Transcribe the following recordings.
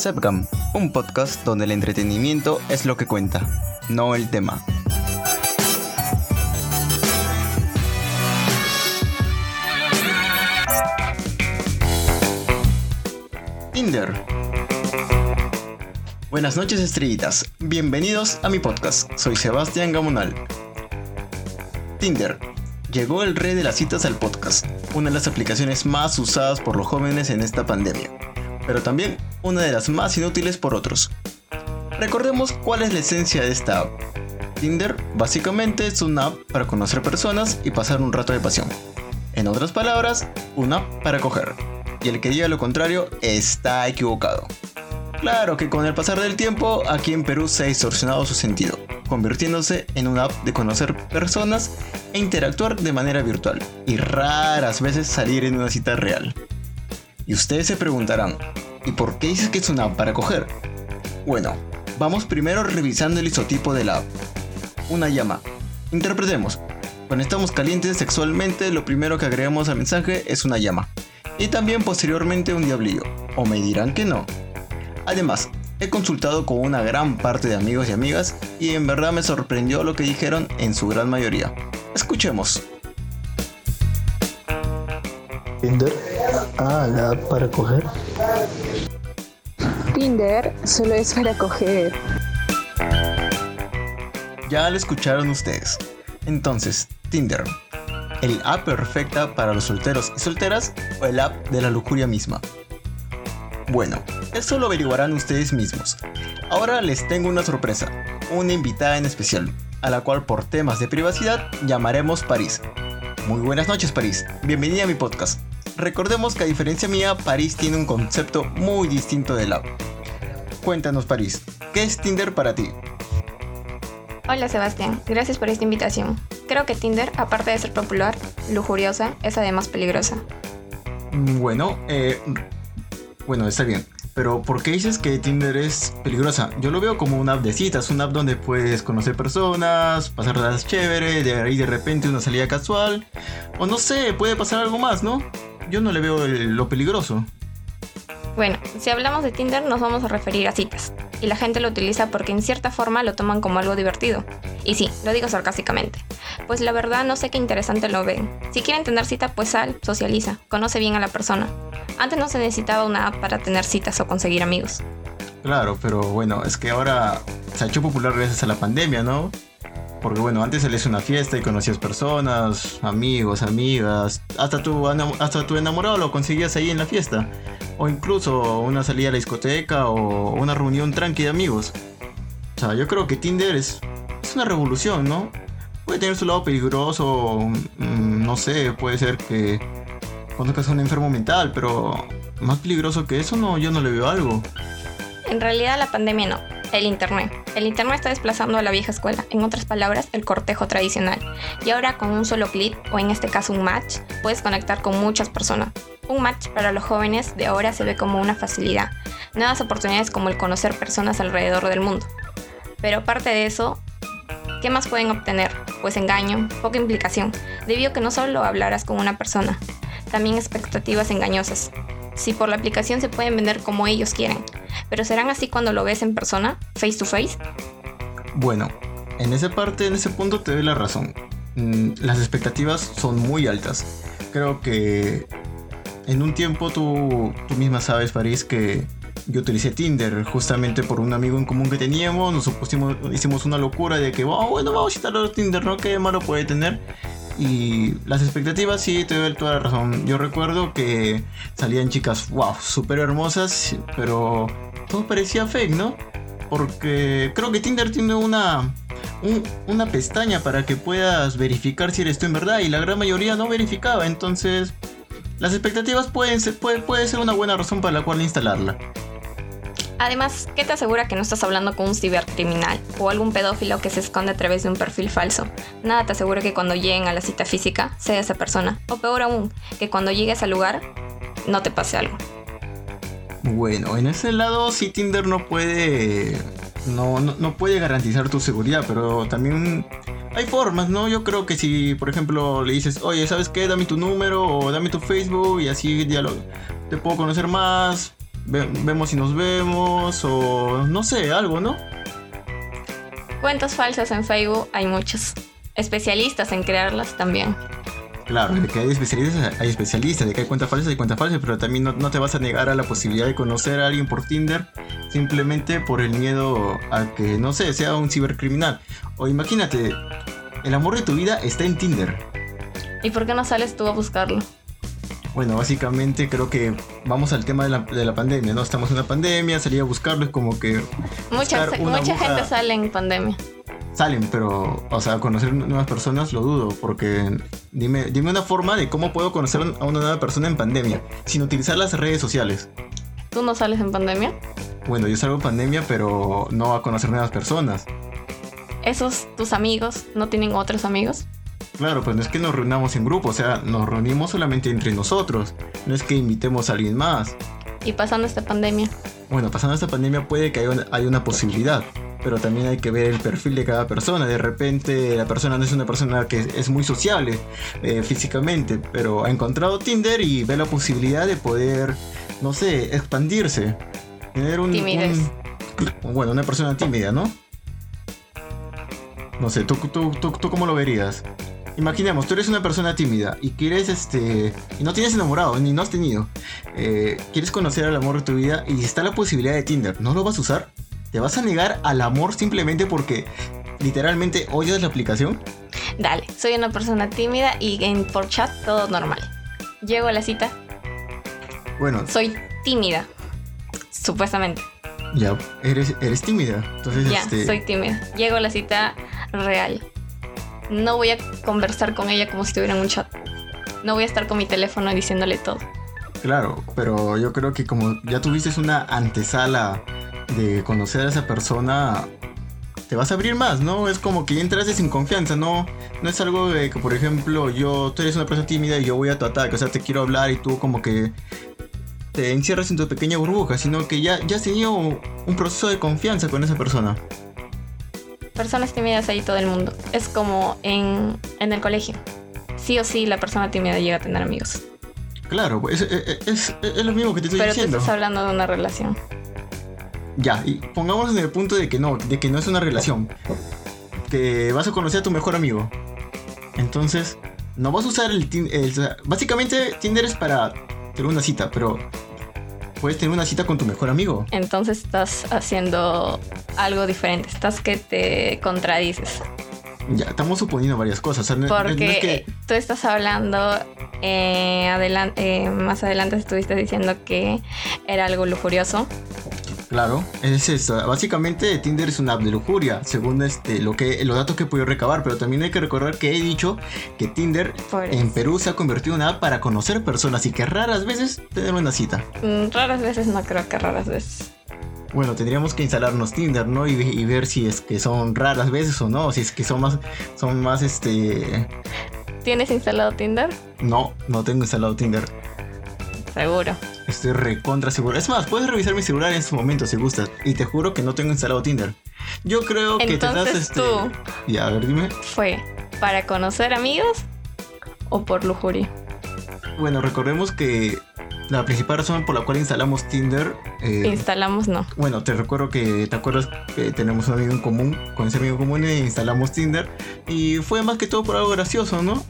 Sepgam, un podcast donde el entretenimiento es lo que cuenta, no el tema. Tinder. Buenas noches estrellitas, bienvenidos a mi podcast, soy Sebastián Gamonal. Tinder. Llegó el rey de las citas al podcast, una de las aplicaciones más usadas por los jóvenes en esta pandemia, pero también una de las más inútiles por otros. Recordemos cuál es la esencia de esta app. Tinder básicamente es una app para conocer personas y pasar un rato de pasión. En otras palabras, una app para coger. Y el que diga lo contrario está equivocado. Claro que con el pasar del tiempo, aquí en Perú se ha distorsionado su sentido, convirtiéndose en una app de conocer personas e interactuar de manera virtual, y raras veces salir en una cita real. Y ustedes se preguntarán, ¿y por qué dices que es una app para coger? Bueno, vamos primero revisando el isotipo de la app. Una llama. Interpretemos. Cuando estamos calientes sexualmente, lo primero que agregamos al mensaje es una llama. Y también posteriormente un diablillo. O me dirán que no. Además, he consultado con una gran parte de amigos y amigas y en verdad me sorprendió lo que dijeron en su gran mayoría. Escuchemos. Tinder, ah, la app para coger. Tinder solo es para coger. Ya lo escucharon ustedes. Entonces, Tinder, ¿el app perfecta para los solteros y solteras o el app de la lujuria misma? Bueno, eso lo averiguarán ustedes mismos. Ahora les tengo una sorpresa, una invitada en especial, a la cual por temas de privacidad llamaremos París. Muy buenas noches París, bienvenida a mi podcast. Recordemos que a diferencia mía, París tiene un concepto muy distinto del app. Cuéntanos París, ¿qué es Tinder para ti? Hola Sebastián, gracias por esta invitación. Creo que Tinder, aparte de ser popular, lujuriosa, es además peligrosa. Bueno, eh, bueno, está bien. Pero ¿por qué dices que Tinder es peligrosa? Yo lo veo como una app de citas, una app donde puedes conocer personas, pasarlas chévere, de ahí de repente una salida casual. O no sé, puede pasar algo más, ¿no? Yo no le veo el- lo peligroso. Bueno, si hablamos de Tinder nos vamos a referir a citas. Y la gente lo utiliza porque en cierta forma lo toman como algo divertido. Y sí, lo digo sarcásticamente. Pues la verdad no sé qué interesante lo ven. Si quieren tener cita, pues sal, socializa, conoce bien a la persona. Antes no se necesitaba una app para tener citas o conseguir amigos. Claro, pero bueno, es que ahora se ha hecho popular gracias a la pandemia, ¿no? Porque bueno, antes salías a una fiesta y conocías personas, amigos, amigas, hasta tu, hasta tu enamorado lo conseguías ahí en la fiesta. O incluso una salida a la discoteca o una reunión tranqui de amigos. O sea, yo creo que Tinder es, es una revolución, ¿no? Puede tener su lado peligroso, mm, no sé, puede ser que conozcas a un enfermo mental, pero más peligroso que eso no, yo no le veo algo. En realidad la pandemia no, el Internet. El Internet está desplazando a la vieja escuela, en otras palabras, el cortejo tradicional. Y ahora con un solo clic, o en este caso un match, puedes conectar con muchas personas. Un match para los jóvenes de ahora se ve como una facilidad, nuevas oportunidades como el conocer personas alrededor del mundo. Pero aparte de eso, ¿qué más pueden obtener? Pues engaño, poca implicación, debido a que no solo hablarás con una persona, también expectativas engañosas. Si por la aplicación se pueden vender como ellos quieren, pero serán así cuando lo ves en persona, face to face. Bueno, en esa parte, en ese punto te doy la razón. Mm, Las expectativas son muy altas. Creo que en un tiempo tú, tú misma sabes, París, que yo utilicé Tinder justamente por un amigo en común que teníamos. Nos supusimos, hicimos una locura de que, "Oh, bueno, vamos a instalar Tinder, ¿no? ¿Qué malo puede tener? Y las expectativas, sí, te doy toda la razón. Yo recuerdo que salían chicas, wow, súper hermosas, pero todo parecía fake, ¿no? Porque creo que Tinder tiene una, un- una pestaña para que puedas verificar si eres tú en verdad y la gran mayoría no verificaba. Entonces, las expectativas pueden ser, puede, puede ser una buena razón para la cual instalarla. Además, ¿qué te asegura que no estás hablando con un cibercriminal o algún pedófilo que se esconde a través de un perfil falso? Nada te asegura que cuando lleguen a la cita física sea esa persona. O peor aún, que cuando llegues al lugar no te pase algo. Bueno, en ese lado sí Tinder no puede. No, no, no puede garantizar tu seguridad, pero también hay formas, ¿no? Yo creo que si, por ejemplo, le dices, oye, ¿sabes qué? Dame tu número o dame tu Facebook y así lo- te puedo conocer más. ve- vemos si nos vemos o no sé, algo, ¿no? Cuentas falsas en Facebook hay muchos. Especialistas en crearlas también. Claro, de que hay especialistas, hay especialistas, de que hay cuentas falsas, hay cuentas falsas, pero también no, no te vas a negar a la posibilidad de conocer a alguien por Tinder simplemente por el miedo a que, no sé, sea un cibercriminal. O imagínate, el amor de tu vida está en Tinder. ¿Y por qué no sales tú a buscarlo? Bueno, básicamente creo que vamos al tema de la, de la pandemia, ¿no? Estamos en una pandemia, salir a buscarlo es como que Mucha, aguja- gente sale en pandemia. Salen, pero, o sea, conocer nuevas personas lo dudo, porque dime, dime una forma de cómo puedo conocer a una nueva persona en pandemia, sin utilizar las redes sociales. ¿Tú no sales en pandemia? Bueno, yo salgo en pandemia, pero no a conocer nuevas personas. ¿Esos tus amigos no tienen otros amigos? Claro, pues no es que nos reunamos en grupo, o sea, nos reunimos solamente entre nosotros. No es que invitemos a alguien más. Y pasando esta pandemia, Bueno, pasando esta pandemia puede que haya una, haya una posibilidad, pero también hay que ver el perfil de cada persona. De repente la persona no es una persona que es muy sociable eh, físicamente, pero ha encontrado Tinder y ve la posibilidad de poder, no sé, expandirse. Tener un... Un- bueno, una persona tímida, ¿no? No sé, ¿tú, tú, tú, tú cómo lo verías? Imaginemos, tú eres una persona tímida y quieres, este, y no tienes enamorado, ni no has tenido. Eh, quieres conocer al amor de tu vida y está la posibilidad de Tinder. ¿No lo vas a usar? ¿Te vas a negar al amor simplemente porque literalmente odias la aplicación? dale, soy una persona tímida y en, por chat todo normal. Llego a la cita, Bueno, soy tímida, supuestamente. ya eres, eres tímida. Entonces, Ya, este, soy tímida. Llego a la cita real. No voy a conversar con ella como si estuviera en un chat. No voy a estar con mi teléfono diciéndole todo. Claro, pero yo creo que como ya tuviste una antesala de conocer a esa persona, te vas a abrir más, ¿no? Es como que ya entraste sin confianza, ¿no? No es algo de que, por ejemplo, yo, tú eres una persona tímida y yo voy a tu ataque, o sea, te quiero hablar y tú como que te encierras en tu pequeña burbuja, sino que ya, ya has tenido un proceso de confianza con esa persona. Personas tímidas hay todo el mundo. Es como en, en el colegio. Sí o sí la persona tímida llega a tener amigos. Claro, es, es, es- es lo mismo que te estoy Pero tú diciendo. estás hablando de una relación. Ya, y pongámonos en el punto de que no, de que no es una relación. Que vas a conocer a tu mejor amigo. Entonces, no vas a usar el Tinder. Básicamente, Tinder es para tener una cita, pero puedes tener una cita con tu mejor amigo. Entonces estás haciendo algo diferente. Estás que te contradices. Ya, estamos suponiendo varias cosas. o sea, no- Porque es que- tú estás hablando, eh, adelan- eh, más adelante estuviste diciendo que era algo lujurioso. Claro, es eso. Básicamente Tinder es una app de lujuria, según este, lo que, los datos que he podido recabar, pero también hay que recordar que he dicho que Tinder Por en. Perú se ha convertido en una app para conocer personas y que raras veces tener una cita. Mm, Raras veces, no creo que raras veces. Bueno, tendríamos que instalarnos Tinder, ¿no? Y, y ver si es que son raras veces o no, si es que son más, son más, este... ¿Tienes instalado Tinder? No, no tengo instalado Tinder. Seguro. Estoy recontra seguro. Es más, puedes revisar mi celular en este momento si gustas. Y te juro que no tengo instalado Tinder. Yo creo que te das Entonces este... tú. Ya, a ver, dime. ¿Fue para conocer amigos o por lujuria? Bueno, recordemos que la principal razón por la cual instalamos Tinder... eh, Instalamos no. Bueno, te recuerdo que te acuerdas que tenemos un amigo en común. Con ese amigo en común eh, instalamos Tinder. Y fue más que todo por algo gracioso, ¿no?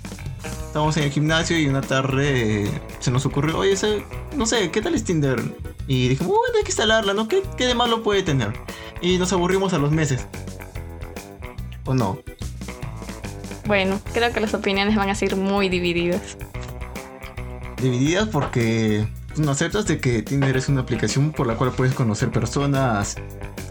Estábamos en el gimnasio y una tarde eh, se nos ocurrió, oye, ese- no sé, ¿qué tal es Tinder? Y dijimos, bueno, hay que instalarla, ¿no? ¿Qué, qué de malo puede tener? Y nos aburrimos a los meses. ¿O no? Bueno, creo que las opiniones van a ser muy divididas. Divididas porque no aceptas de que Tinder es una aplicación por la cual puedes conocer personas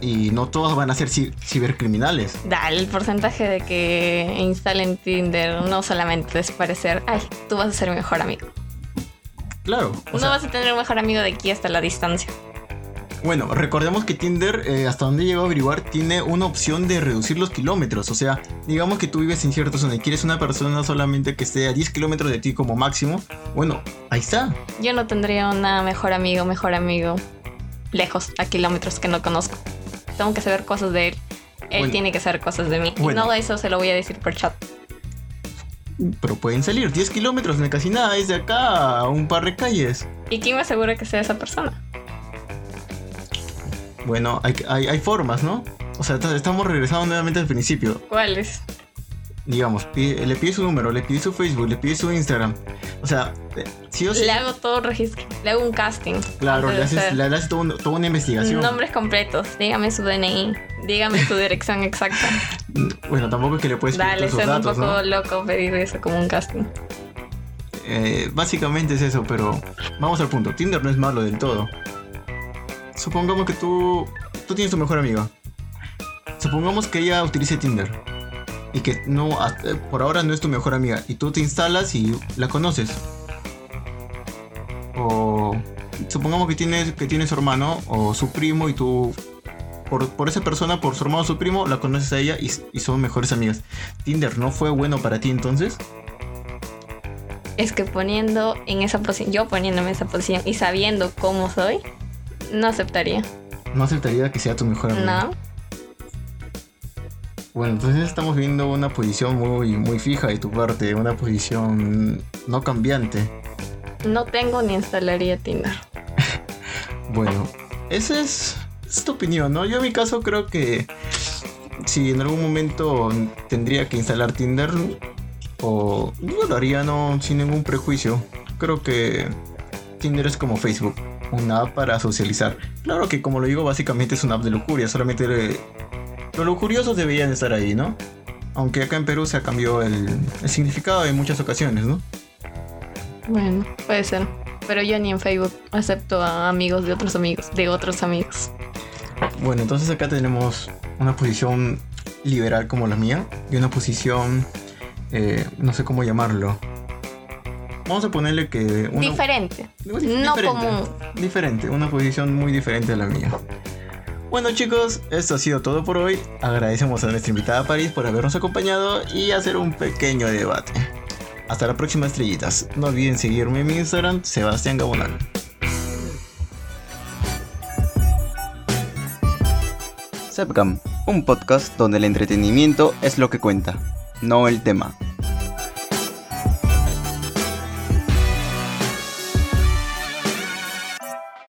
y no todas van a ser ci- cibercriminales. Dale, el porcentaje de que instalen Tinder no solamente es parecer, ay, tú vas a ser mi mejor amigo. Claro. no sea, vas a tener un mejor amigo de aquí hasta la distancia. Bueno, recordemos que Tinder, eh, hasta donde llego a averiguar, tiene una opción de reducir los kilómetros. O sea, digamos que tú vives en cierta zona y quieres una persona solamente que esté a 10 kilómetros de ti como máximo. Bueno, ahí está. Yo no tendría una mejor amigo, mejor amigo lejos, a kilómetros que no conozco. Tengo que saber cosas de él. Él Bueno. tiene que saber cosas de mí. Bueno. Y no eso se lo voy a decir por chat. Pero pueden salir 10 kilómetros, no casi nada, es de acá a un par de calles. ¿Y quién me asegura que sea esa persona? Bueno, hay, hay, hay formas, ¿no? O sea, estamos regresando nuevamente al principio. ¿Cuáles? Digamos, pide- le pide su número, le pide su Facebook, le pide su Instagram. O sea, sí o sí. Le hago todo registro. Le hago un casting. Claro, le haces, le haces todo un- toda una investigación. Nombres completos. Dígame su DNI. Dígame su dirección exacta. Bueno, tampoco es que le puedes pedir Dale, esos un poco ¿no? loco pedir eso como un casting. Eh, básicamente es eso, pero vamos al punto. Tinder no es malo del todo. Supongamos que tú, tú tienes tu mejor amiga. Supongamos que ella utilice Tinder y que no, hasta- eh, por ahora no es tu mejor amiga y tú te instalas y la conoces. O supongamos que tienes que tiene su hermano o su primo y tú por, por esa persona, por su hermano o su primo, la conoces a ella y, y son mejores amigas. Tinder no fue bueno para ti entonces. Es que poniendo en esa posición, yo poniéndome en esa posición y sabiendo cómo soy, no aceptaría. No aceptaría que sea tu mejor amiga. No. Bueno, entonces estamos viendo una posición muy, muy fija de tu parte, una posición no cambiante. No tengo ni instalaría Tinder. Bueno, esa es, es tu opinión, ¿no? Yo en mi caso creo que si en algún momento tendría que instalar Tinder, o yo lo haría no sin ningún prejuicio. Creo que Tinder es como Facebook, una app para socializar. Claro que como lo digo, básicamente es una app de lujuria, solamente eh, los lujuriosos deberían estar ahí, ¿no? Aunque acá en Perú se ha cambiado el, el significado en muchas ocasiones, ¿no? Bueno, puede ser. Pero yo ni en Facebook acepto a amigos de otros amigos, de otros amigos. Bueno, entonces acá tenemos una posición liberal como la mía y una posición, eh, no sé cómo llamarlo. Vamos a ponerle que... Una, Diferente. Dif- No diferente, común. Diferente, una posición muy diferente a la mía. Bueno chicos, esto ha sido todo por hoy. Agradecemos a nuestra invitada París por habernos acompañado y hacer un pequeño debate. Hasta la próxima estrellitas. No olviden seguirme en mi Instagram, Sebastián Gabonal. Sepcam, un podcast donde el entretenimiento es lo que cuenta, no el tema.